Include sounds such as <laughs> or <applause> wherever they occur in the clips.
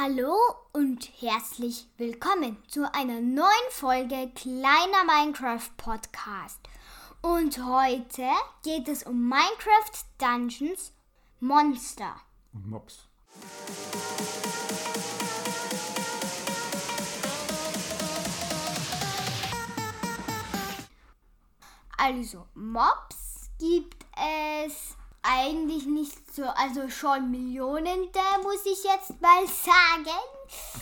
Hallo und herzlich willkommen zu einer neuen Folge Kleiner Minecraft Podcast. Und heute geht es um Minecraft Dungeons Monster. Und Mops. Also Mobs gibt es eigentlich nicht so, also schon Millionende, muss ich jetzt mal sagen.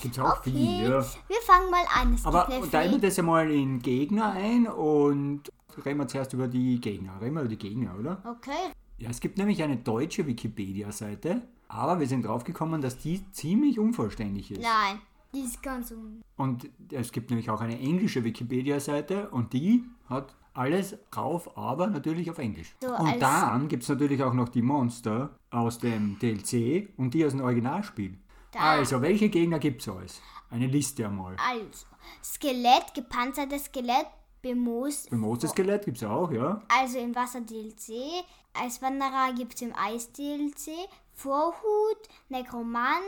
Gibt's auch Okay, viel, ja. wir fangen mal an. Es Aber teilen wir das ja mal in Gegner ein und reden wir zuerst über die Gegner. Reden wir über die Gegner, oder? Okay, Ja, es gibt nämlich eine deutsche Wikipedia-Seite, aber wir sind draufgekommen, dass die ziemlich unvollständig ist. nein, die ist ganz un... Und es gibt nämlich auch eine englische Wikipedia-Seite und die hat alles drauf, aber natürlich auf Englisch. So, und dann gibt es natürlich auch noch die Monster aus dem DLC und die aus dem Originalspiel. Da. Also, welche Gegner gibt es alles? Eine Liste einmal. Also, Skelett, gepanzertes Skelett, bemoost. Bemooste Skelett gibt es auch, ja. Also im Wasser-DLC. Eiswanderer gibt es im Eis-DLC. Vorhut, Nekromant,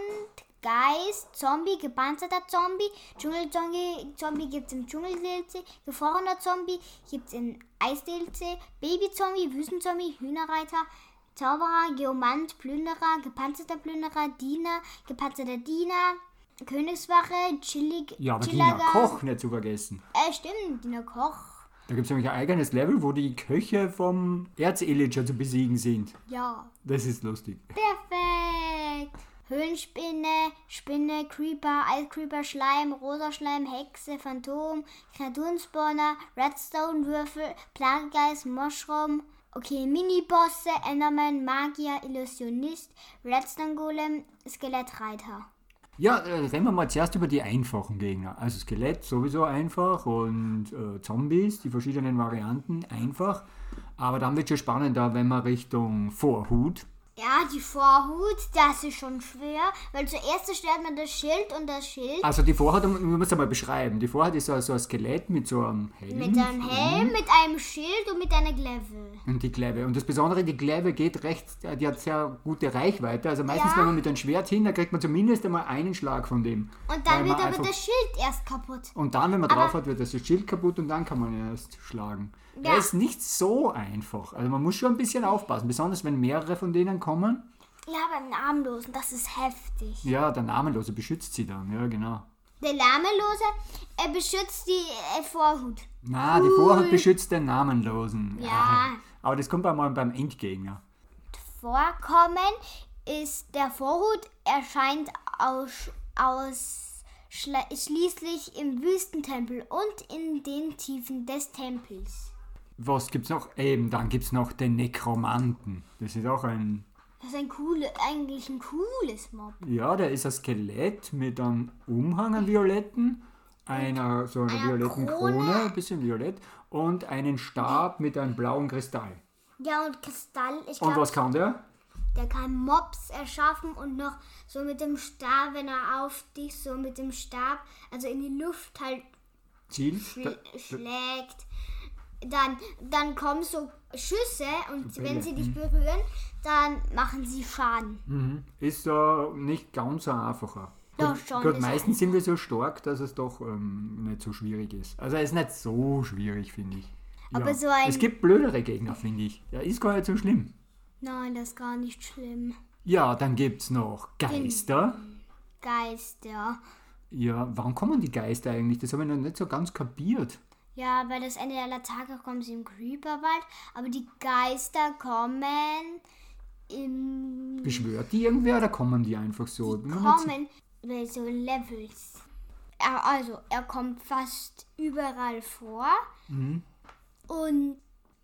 Geist, Zombie, gepanzerter Zombie, Dschungel-Zombie Zombie gibt es im Dschungel-DLC. Gefrorener Zombie gibt es im Eis-DLC. Baby-Zombie, Wüstenzombie, Hühnerreiter. Zauberer, Geomant, Plünderer, gepanzerter Plünderer, Diener, gepanzerter Diener, Königswache, Chillig, Ja, aber Gina Chillagas. Koch nicht zu vergessen. Äh, stimmt, Diener Koch. Da gibt es nämlich ein eigenes Level, wo die Köche vom Erzeliger zu besiegen sind. Ja. Das ist lustig. Perfekt. Höhlenspinne, Spinne, Creeper, Eiscreeper, Schleim, rosa Schleim, Hexe, Phantom, Kreaturenspawner, Redstone-Würfel, Plagegeist, Mushroom. Okay, Minibosse, Enderman, Magier, Illusionist, Redstone-Golem, Skelettreiter. Ja, äh, reden wir mal zuerst über die einfachen Gegner. Also Skelett sowieso einfach und äh, Zombies, die verschiedenen Varianten einfach. Aber dann wird schon spannender, wenn wir Richtung Vorhut. Ja, die Vorhut, das ist schon schwer, weil zuerst stellt man das Schild und das Schild Also die Vorhut, wir müssen es mal beschreiben. Die Vorhut ist so, so ein Skelett mit so einem Helm. mit einem Helm, mit einem Schild und mit einer Gleve. Und die Glaive. Und das Besondere, die Glaive geht recht, äh, die hat sehr gute Reichweite. Also meistens, Ja. wenn man mit einem Schwert hin, da kriegt man zumindest einmal einen Schlag von dem. Und dann wird aber das Schild erst kaputt. Und dann, wenn man drauf hat, wird das Schild kaputt und dann kann man erst schlagen. Ja. Er ist nicht so einfach. Also man muss schon ein bisschen aufpassen, besonders wenn mehrere von denen kommen. Ja, beim Namenlosen, das ist heftig. Ja, der Namenlose beschützt sie dann, ja genau. Der Namenlose, er beschützt die äh, Vorhut. Na, die Vorhut beschützt den Namenlosen. Ja. Aber das kommt einmal beim Endgegner. Vorkommen ist der Vorhut, erscheint aus, aus schließlich im Wüstentempel und in den Tiefen des Tempels. Was gibt's noch? Eben, dann gibt's noch den Nekromanten. Das ist auch ein Das ist ein coole, eigentlich ein cooles Mob. Ja, der ist ein Skelett mit einem Umhang, einem violetten, einer so einer Einer violetten Krone. Krone, ein bisschen violett, und einen Stab mit einem blauen Kristall. Ja, und Kristall, ich Und glaube, was kann der? der kann Mobs erschaffen und noch so mit dem Stab, wenn er auf dich so mit dem Stab, also in die Luft halt Ziel? schl schlägt. Dann, dann kommen so Schüsse und So wenn sie dich berühren, dann machen sie Schaden. Mhm. Ist da nicht ganz so einfacher. Doch, Gut, schon, Gut, ist meistens sind wir so stark, dass es doch ähm, nicht so schwierig ist. Also er ist nicht so schwierig, finde ich. Aber so ein- es gibt blödere Gegner, finde ich. Ja, ist gar nicht so schlimm. Nein, das ist gar nicht schlimm. Ja, dann gibt es noch Geister. Geister. Ja, warum kommen die Geister eigentlich? Das habe ich noch nicht so ganz kapiert. Ja, weil das Ende aller Tage kommen sie im Creeperwald, aber die Geister kommen im Beschwört die irgendwer oder kommen die einfach so? Nicht kommen bei so Levels. Also, er kommt fast überall vor Mhm. und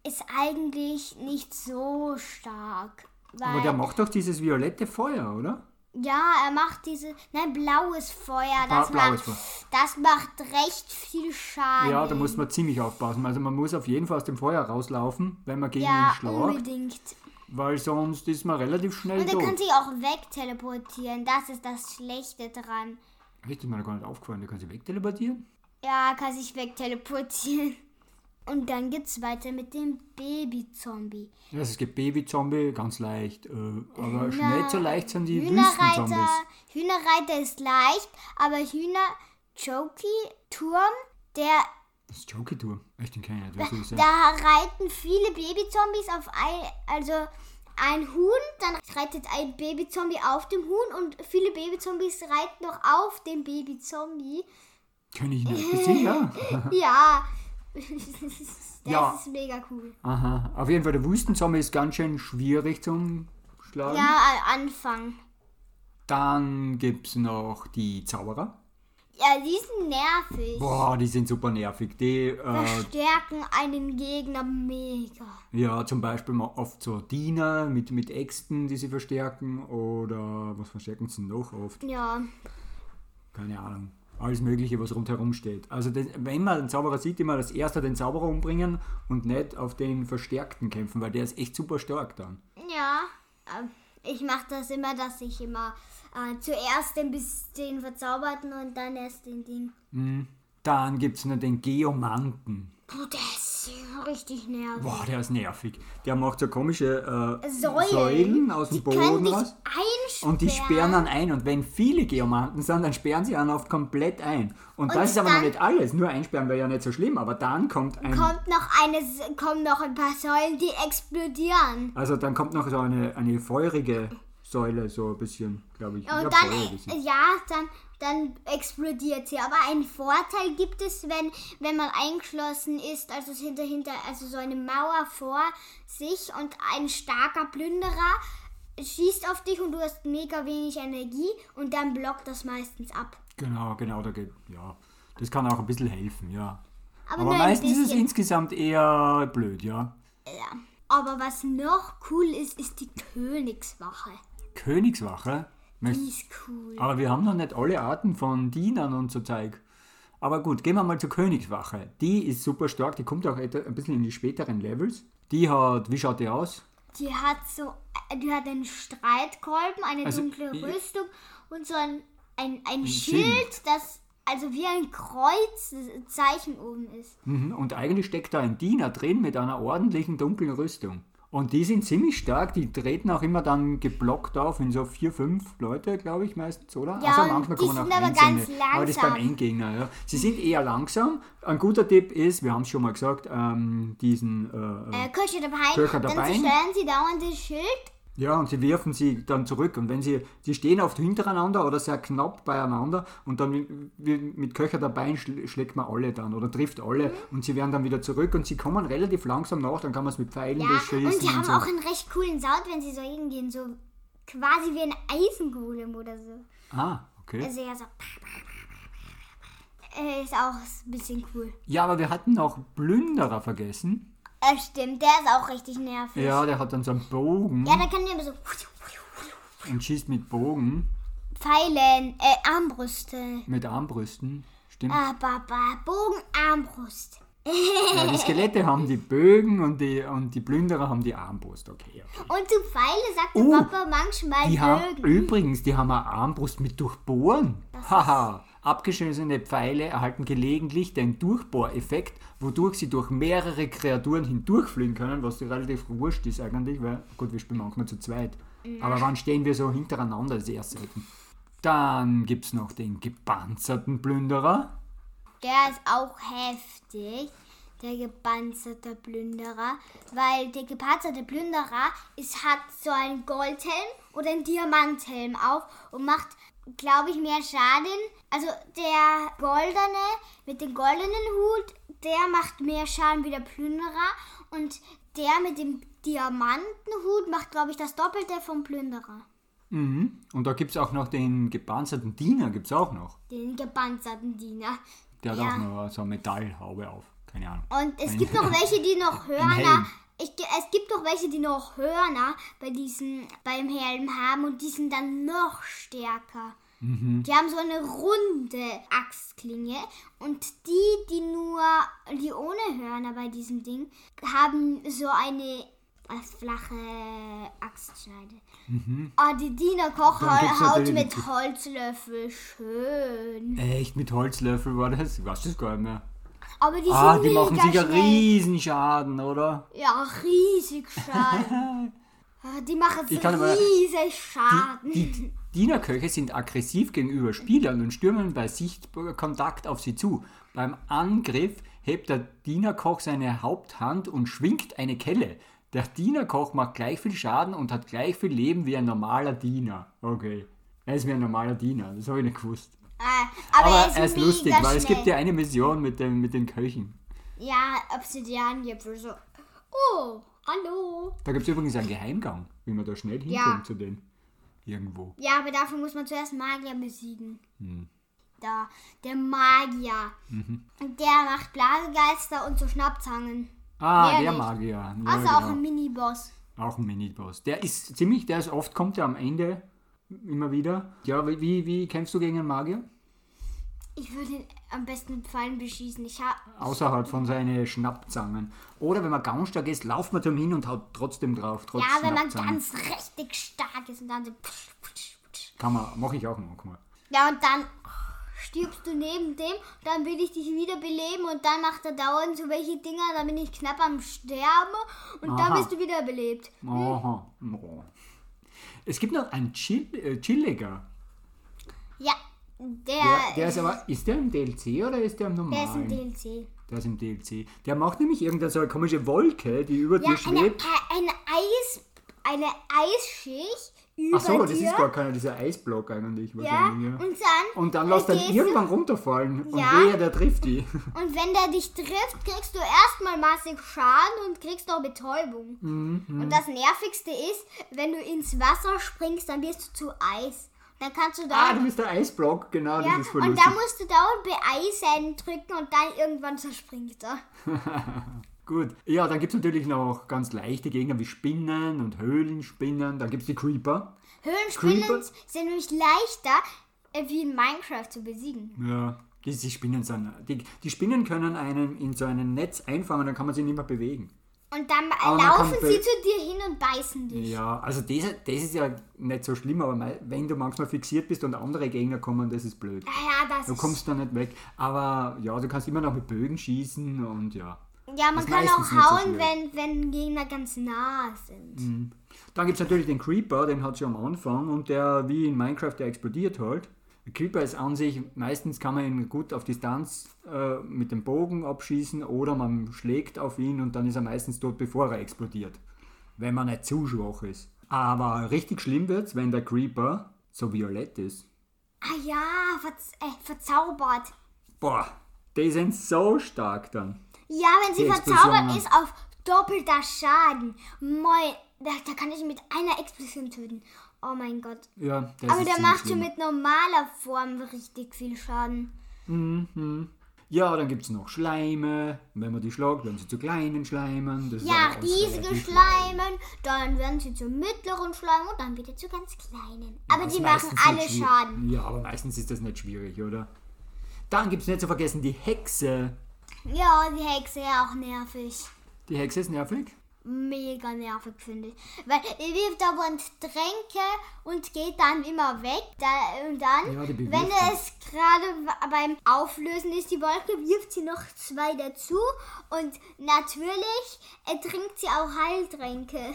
ist eigentlich nicht so stark. Aber der macht doch dieses violette Feuer, oder? Ja, er macht diese, nein, blaues Feuer, das, blaues macht, das macht recht viel Schaden. Ja, da muss man ziemlich aufpassen. Also man muss auf jeden Fall aus dem Feuer rauslaufen, wenn man gegen ihn ja, schlagt, unbedingt. weil sonst ist man relativ schnell Und er kann sich auch wegteleportieren, das ist das Schlechte dran. Ist mir gar nicht aufgefallen, der kann sich wegteleportieren? Ja, er kann sich wegteleportieren. Und dann geht's weiter mit dem Baby-Zombie. Ja, es gibt Baby-Zombie, ganz leicht. Äh, aber Hühner- nicht so leicht sind die Hühnerreiter, Wüstenzombies. Hühnerreiter ist leicht, aber Hühner Jockey Turm, der Das ist Jockey-Tour. Echt, den kenn ich nicht. Sein? da reiten viele Babyzombies auf ein also ein Huhn, dann reitet ein Babyzombie auf dem Huhn und viele Babyzombies reiten noch auf dem Babyzombie. Kenn ich nicht. Du sicher? <laughs> Ja. Das Ja. ist mega cool. Aha. Auf jeden Fall, der Wüstenzombie ist ganz schön schwierig zum Schlagen. Ja, am Anfang. Dann gibt es noch die Zauberer. Ja, die sind nervig. Boah, die sind super nervig. Die, äh, Verstärken einen Gegner mega. ja, zum Beispiel mal oft so Diener mit, mit Äxten, die sie verstärken. Oder was verstärken sie noch oft? Ja. Keine Ahnung. Alles Mögliche, was rundherum steht. Also, das, wenn man einen Zauberer sieht, immer als erster den Zauberer umbringen und nicht auf den Verstärkten kämpfen, weil der ist echt super stark dann. Ja. ähm, Ich mache das immer, dass ich immer äh, zuerst den den Verzauberten und dann erst den Ding. Dann gibt es noch den Geomanten. Puh, der ist richtig nervig. Boah, der ist nervig. Der macht so komische äh, Säulen. Säulen aus dem Die Boden raus. Und die sperren dann ein. Und wenn viele Geomanten sind, dann sperren sie einen oft komplett ein. Und, Und das ist aber noch nicht alles. Nur einsperren wäre ja nicht so schlimm. Aber dann kommt ein. Kommt noch eine, kommen noch ein paar Säulen, die explodieren. Also dann kommt noch so eine, eine feurige Säule, so ein bisschen, glaube ich. Und dann, ja, dann, dann explodiert sie. Aber einen Vorteil gibt es, wenn, wenn man eingeschlossen ist, also hinter, hinter, also so eine Mauer vor sich und ein starker Plünderer schießt auf dich und du hast mega wenig Energie und dann blockt das meistens ab. Genau, genau, da geht. Ja. Das kann auch ein bisschen helfen, ja. Aber, Aber meistens ist es insgesamt eher blöd, ja. Ja. Aber was noch cool ist, ist die Königswache. Königswache. Die ist cool. Aber wir haben noch nicht alle Arten von Dienern und so Zeug. Aber gut, gehen wir mal zur Königswache. Die ist super stark, die kommt auch ein bisschen in die späteren Levels. Die hat, wie schaut die aus? Die hat so, die hat einen Streitkolben, eine Also, dunkle Rüstung und so ein, ein, ein Schild. Schild, das also wie ein Kreuzzeichen oben ist. Mhm, Und eigentlich steckt da ein Diener drin mit einer ordentlichen dunklen Rüstung. Und die sind ziemlich stark, die treten auch immer dann geblockt auf in so vier, fünf Leute, glaube ich meistens, oder? Ja, und manchmal die kommen sind auch aber einzelne. ganz Aber das ist beim langsam. Endgegner, ja. Sie sind eher langsam. Ein guter Tipp ist, wir haben es schon mal gesagt, ähm, diesen äh, äh, Äh, Köche dabei, Köcher dann dabei. zerstören sie dauernd das Schild. Ja, und sie werfen sie dann zurück. Und wenn sie, sie stehen oft hintereinander oder sehr knapp beieinander und dann mit, Köcher dabei schl schlägt man alle dann oder trifft alle Mhm. und sie werden dann wieder zurück und sie kommen relativ langsam nach, dann kann man es mit Pfeilen Ja, beschießen. und die haben so. auch einen recht coolen Sound, wenn sie so hingehen, so quasi wie ein Eisengolem oder so. Ah, okay. Also ja, so. Äh, Ist auch ein bisschen cool. Ja, aber wir hatten noch Plünderer vergessen. Äh, stimmt, der ist auch richtig nervig. Ja, der hat dann so einen Bogen Ja, da kann der immer so und schießt mit Bogen, Pfeilen, äh, Armbrüste. mit Armbrüsten. Stimmt. Ah, Papa, Bogen, Armbrust. Ja, die Skelette haben die Bögen und die, und die Plünderer haben die Armbrust. Okay, okay. Und zu Pfeile sagt Oh, der Papa manchmal Die haben Bögen. übrigens, die haben eine Armbrust mit Durchbohren. Haha. Abgeschossene Pfeile erhalten gelegentlich den Durchbohreffekt, wodurch sie durch mehrere Kreaturen hindurchfliegen können, was relativ wurscht ist eigentlich, weil, gut, wir spielen manchmal zu zweit. Aber wann stehen wir so hintereinander, das ist eher selten. Dann gibt es noch den gepanzerten Plünderer. Der ist auch heftig, der gepanzerte Plünderer, weil der gepanzerte Plünderer ist, hat so einen Goldhelm oder einen Diamanthelm auf und macht, glaube ich, mehr Schaden. Also der goldene mit dem goldenen Hut, der macht mehr Schaden wie der Plünderer und der mit dem Diamantenhut macht, glaube ich, das Doppelte vom Plünderer. Mhm. Und da gibt es auch noch den gepanzerten Diener, gibt es auch noch. Den gepanzerten Diener. Der hat Ja. auch noch so eine Metallhaube auf. Keine Ahnung. Und es Ein- gibt noch welche, die noch. Hörner. Ich, es gibt noch welche, die noch Hörner bei diesen, beim Helm haben und die sind dann noch stärker. Die haben so eine runde Axtklinge und die, die nur, die ohne Hörner bei diesem Ding, haben so eine äh, flache Axtschneide. Oh, die Diener Koch haut mit Holzlöffel schön. Echt, mit Holzlöffel war das? Ich weiß das gar nicht mehr. Aber die Ah, sind die machen sicher schnell. riesen Schaden, oder? Ja, riesig Schaden. <laughs> Ah, die machen riesig Schaden. Die, die Dienerköche sind aggressiv gegenüber Spielern und stürmen bei Sichtkontakt auf sie zu. Beim Angriff hebt der Dienerkoch seine Haupthand und schwingt eine Kelle. Der Dienerkoch macht gleich viel Schaden und hat gleich viel Leben wie ein normaler Diener. Okay. Er ist wie ein normaler Diener, das habe ich nicht gewusst. Ah, aber, Aber, er ist, er ist lustig, weil schnell. es gibt ja eine Mission mit, dem, mit den Köchen. Ja, Obsidian-Gipfel so. Oh, hallo. Da gibt es übrigens einen Geheimgang, wie man da schnell hinkommt zu denen. Irgendwo. Ja, aber dafür muss man zuerst Magier besiegen. Hm. Da, der Magier. Mhm. Und der macht Blasegeister und so Schnappzangen. Ah, Mehr der nicht. Magier. Ja, Also genau. auch ein Miniboss. Auch ein Miniboss. Der ist ziemlich, der ist oft, kommt er am Ende immer wieder. Ja, wie, wie, wie kämpfst du gegen einen Magier? Ich würde ihn am besten mit Pfeilen beschießen. Ich habe Außerhalb von seinen Schnappzangen. Oder wenn man ganz stark ist, lauft man zum hin und haut trotzdem drauf. Trotz Ja, wenn man ganz richtig stark ist und dann so. Kann man, mache ich auch manchmal. Ja, und dann stirbst du neben dem, dann will ich dich wieder beleben und dann macht er dauernd so welche Dinger, dann bin ich knapp am Sterben und dann Aha. bist du wieder belebt. Aha. Oh. Es gibt noch einen äh, Chilliger. Ja, der, Der, der ist aber, ist der im DLC oder ist der im der normalen? ist ein DLC. Der ist im DLC. Der macht nämlich irgendeine so eine komische Wolke, die über Ja, dir eine, schwebt. äh, eine Eis, eine Eisschicht über Ach so, das dir. ist gar keiner, dieser Eisblock eigentlich ja, wahrscheinlich. Ja. und dann, Und dann lässt er du- irgendwann runterfallen und Ja. wehe, der trifft die. <laughs> Und wenn der dich trifft, kriegst du erstmal massig Schaden und kriegst noch Betäubung. Mhm, Und das Nervigste ist, wenn du ins Wasser springst, dann wirst du zu Eis. Dann kannst du Ah, da. du bist der Eisblock, genau, ja, das ist voll und da musst du dauernd beeisen drücken und dann irgendwann zerspringt er. <laughs> Gut. Ja, dann gibt es natürlich noch ganz leichte Gegner wie Spinnen und Höhlenspinnen. Dann gibt es die Creeper. Höhlenspinnen Creeper? sind nämlich leichter äh, wie in Minecraft zu besiegen. Ja, diese Spinnen sind. Die, die Spinnen können einen in so ein Netz einfangen, dann kann man sie nicht mehr bewegen. Und dann Aber laufen sie zu dir hin und beißen dich. Ja, also das, das ist ja nicht so schlimm, aber wenn du manchmal fixiert bist und andere Gegner kommen, das ist blöd. Ah Ja, das Du kommst da nicht weg. Aber ja, du kannst immer noch mit Bögen schießen und ja. Ja, man kann auch hauen, wenn, wenn Gegner ganz nah sind. Dann gibt es natürlich den Creeper, den hat ja am Anfang und der wie in Minecraft, der explodiert halt. Der Creeper ist an sich, meistens kann man ihn gut auf Distanz äh, mit dem Bogen abschießen oder man schlägt auf ihn und dann ist er meistens tot, bevor er explodiert. Wenn man nicht zu schwach ist. Aber richtig schlimm wird es, wenn der Creeper so violett ist. Ah ja, verz äh, verzaubert. Boah, die sind so stark dann. Ja, wenn sie verzaubert Explosionen. ist auf doppelter Schaden. Moi, da, da kann ich mit einer Explosion töten. Oh mein Gott. Ja, das Aber der macht schon mit normaler Form richtig viel Schaden. Ja, dann gibt es noch Schleime. Wenn man die schlagt, werden sie zu kleinen Schleimen. Das Ja, riesige Schleimen, dann werden sie zu mittleren Schleimen und dann wieder zu ganz kleinen. Aber Das die machen alle. Schaden. Ja, aber meistens ist das nicht schwierig, oder? Dann gibt es nicht zu vergessen die Hexe. Ja, die Hexe ja auch nervig. Die Hexe ist nervig. Mega nervig, finde ich. Weil die wirft dauernd Tränke und geht dann immer weg. Da, und dann, Ja, wenn es gerade beim Auflösen ist, die Wolke, wirft sie noch zwei dazu. Und natürlich äh, trinkt sie auch Heiltränke.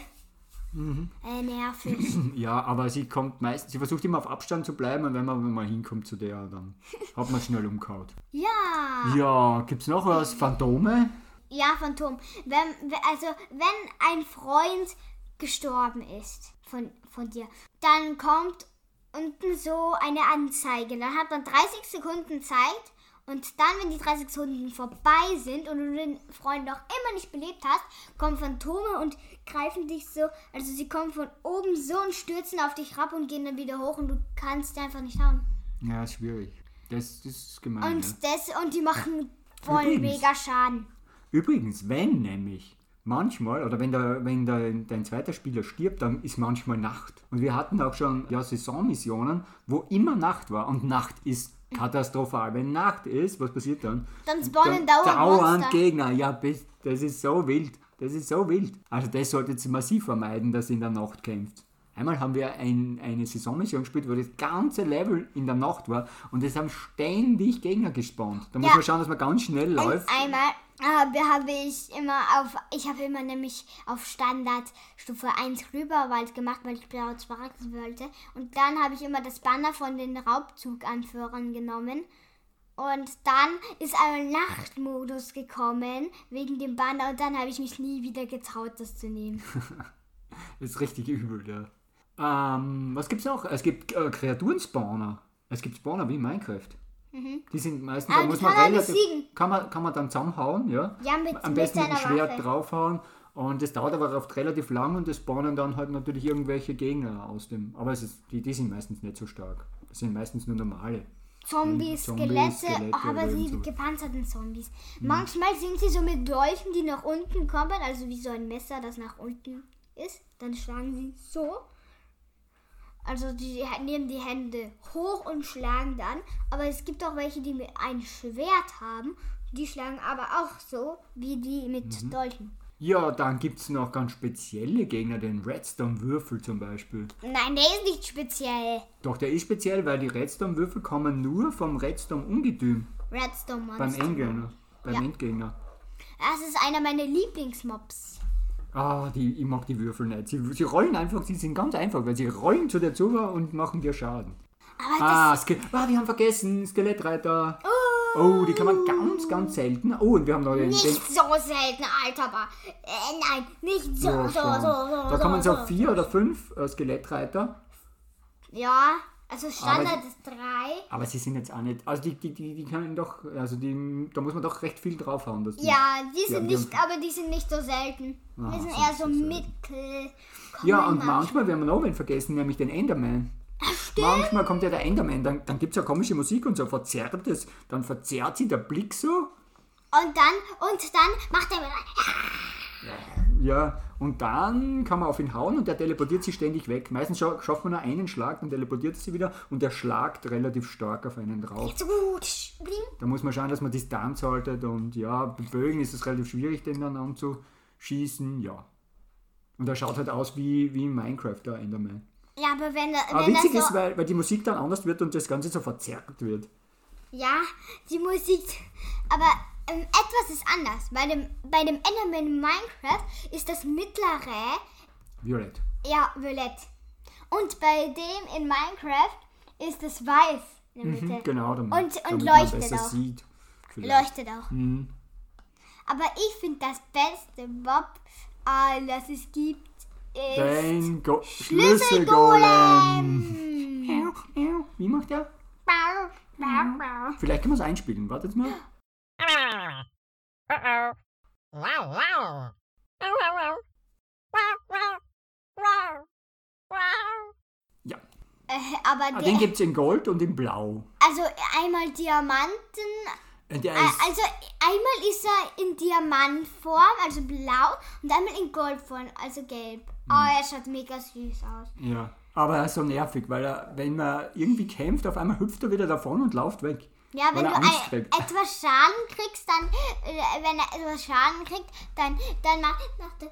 Mhm. Äh, nervig. <laughs> Ja, aber sie kommt meistens, sie versucht immer auf Abstand zu bleiben und wenn man man hinkommt zu der, dann hat man schnell umgehauen. ja. Ja, gibt's noch was? Phantome? Ja, Phantom. Wenn, we- also, wenn ein Freund gestorben ist von, von dir, dann kommt unten so eine Anzeige. Dann hat man 30 Sekunden Zeit und dann, wenn die 30 Sekunden vorbei sind und du den Freund noch immer nicht belebt hast, kommen Phantome und greifen dich so, also sie kommen von oben so und stürzen auf dich rab und gehen dann wieder hoch und du kannst einfach nicht hauen. Ja, ist schwierig. Das, das ist gemein. Und, ja. das, und die machen voll Übrigens. mega Schaden. Übrigens, wenn nämlich manchmal, oder wenn, der, wenn der, dein zweiter Spieler stirbt, dann ist manchmal Nacht. Und wir hatten auch schon ja, Saisonmissionen, wo immer Nacht war. Und Nacht ist katastrophal. Wenn Nacht ist, was passiert dann? Dann spawnen dauernd dauernd Monster. Gegner. Ja, das ist so wild. Das ist so wild. Also das solltet ihr massiv vermeiden, dass ihr in der Nacht kämpft. Einmal haben wir ein, eine Saisonmission gespielt, wo das ganze Level in der Nacht war und es haben ständig Gegner gespawnt. Da muss Ja. man schauen, dass man ganz schnell Und läuft. einmal habe, habe ich immer auf, ich habe immer nämlich auf Standard Stufe 1 Rüberwald gemacht, weil ich blaue Sparks wollte. Und dann habe ich immer das Banner von den Raubzuganführern genommen. Und dann ist ein Nachtmodus gekommen wegen dem Banner und dann habe ich mich nie wieder getraut, das zu nehmen. <laughs> Ist richtig übel, ja. Ähm, was gibt's noch? Es gibt äh, Kreaturenspawner. Es gibt Spawner wie in Minecraft. Die sind meistens, Ah, da muss man relativ, kann man, kann man dann zusammenhauen, ja. Ja, mit- Am besten mit dem Schwert Waffe. draufhauen. Und das dauert aber oft relativ lang und das spawnen dann halt natürlich irgendwelche Gegner aus dem. Aber es ist, die, die sind meistens nicht so stark. Das sind meistens nur normale. Zombies, Zombies, Skelette, Skelette aber die so. gepanzerten Zombies. Manchmal sind sie so mit Dolchen, die nach unten kommen, also wie so ein Messer, das nach unten ist. Dann schlagen sie so. Also die nehmen die Hände hoch und schlagen dann. Aber es gibt auch welche, die mit ein Schwert haben. Die schlagen aber auch so wie die mit Mhm. Dolchen. Ja, dann gibt es noch ganz spezielle Gegner, den Redstone-Würfel zum Beispiel. Nein, der ist nicht speziell. Doch, der ist speziell, weil die Redstone-Würfel kommen nur vom Redstone-Ungetüm Redstone beim. Endgegner. Beim Ja. Endgegner. Das ist einer meiner Lieblingsmobs. Ah, die, ich mag die Würfel nicht. Sie, sie rollen einfach, sie sind ganz einfach, weil sie rollen zu dir zu und machen dir Schaden. Aber Ah, Ske ah wir haben vergessen, Skelettreiter. Oh, die kann man ganz, ganz selten. Oh, und wir haben noch den, den Nicht so selten, Alter, aber äh, nein, nicht so, Ja, so, so, so, Da kann man so so. vier oder fünf äh, Skelettreiter, Ja, also Standard Aber- ist drei. aber sie sind jetzt auch nicht. Also die, die, die, die können doch, also die, da muss man doch recht viel draufhauen. Dass die, Ja, die sind die nicht, haben- aber die sind nicht so selten. Ah, die sind eher so so mittel. Ja, und manchmal. manchmal, wir noch wen vergessen, nämlich den Enderman. Manchmal kommt ja der Enderman, dann, dann gibt es ja komische Musik und so verzerrt es, dann verzerrt sie der Blick so. Und dann, und dann macht er wieder. Ja, und dann kann man auf ihn hauen und der teleportiert sich ständig weg. Meistens scha schafft man nur einen Schlag, dann teleportiert er sich wieder und der schlagt relativ stark auf einen drauf. Da muss man schauen, dass man Distanz haltet und ja, mit Bögen ist es relativ schwierig, den dann anzuschießen, ja. Und er schaut halt aus wie, wie in Minecraft, der Enderman. Ja, aber wenn, er- Aber wenn witzig das ist, so. weil, weil die Musik dann anders wird und das Ganze so verzerrt wird. Ja, die Musik. Aber ähm, etwas ist anders. Bei dem, bei dem Enderman in Minecraft ist das mittlere Violett. Ja, violett. Und bei dem in Minecraft ist es weiß in der Mitte. Mhm, genau, damit, Und- und damit leuchtet man besser auch. sieht. Leuchtet auch. Mhm. Aber ich finde das beste Bob, äh, das es gibt, ist Dein Go Schlüsselgolem. Wie macht der? Vielleicht können wir es einspielen. Wartet mal. Wow, wow. Ja. Äh, aber Ah, den gibt es in Gold und in Blau. also einmal Diamanten, Äh, Der äh, ist, also einmal ist er in Diamantform, also blau, und einmal in Goldform, also gelb. Oh, er schaut mega süß aus. ja. Aber er ist so nervig, weil er, wenn man irgendwie kämpft, auf einmal hüpft er wieder davon und läuft weg. Ja, wenn du Angst ein, etwas Schaden kriegst, dann, äh, wenn er etwas Schaden kriegt, dann, dann macht, macht er,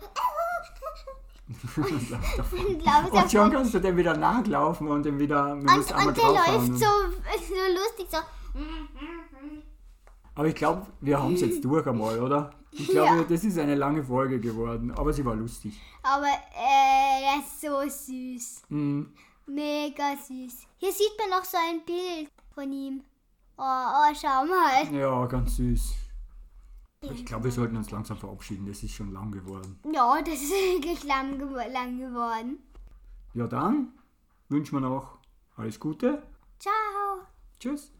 <laughs> und <laughs> und schon kannst du dem wieder nachlaufen und dem wieder Und, und der läuft so, <laughs> so lustig, so. Aber ich glaube, wir haben es jetzt durch einmal, <laughs> oder? Ich glaube, Ja. das ist eine lange Folge geworden, aber sie war lustig. Aber äh, er ist so süß. Mhm. Mega süß. Hier sieht man noch so ein Bild von ihm. Oh, oh schau mal. Ja, ganz süß. Ich glaube, wir sollten uns langsam verabschieden. Das ist schon lang geworden. Ja, das ist <laughs> wirklich lang, lang geworden. Ja, dann wünschen wir noch alles Gute. Ciao. Tschüss.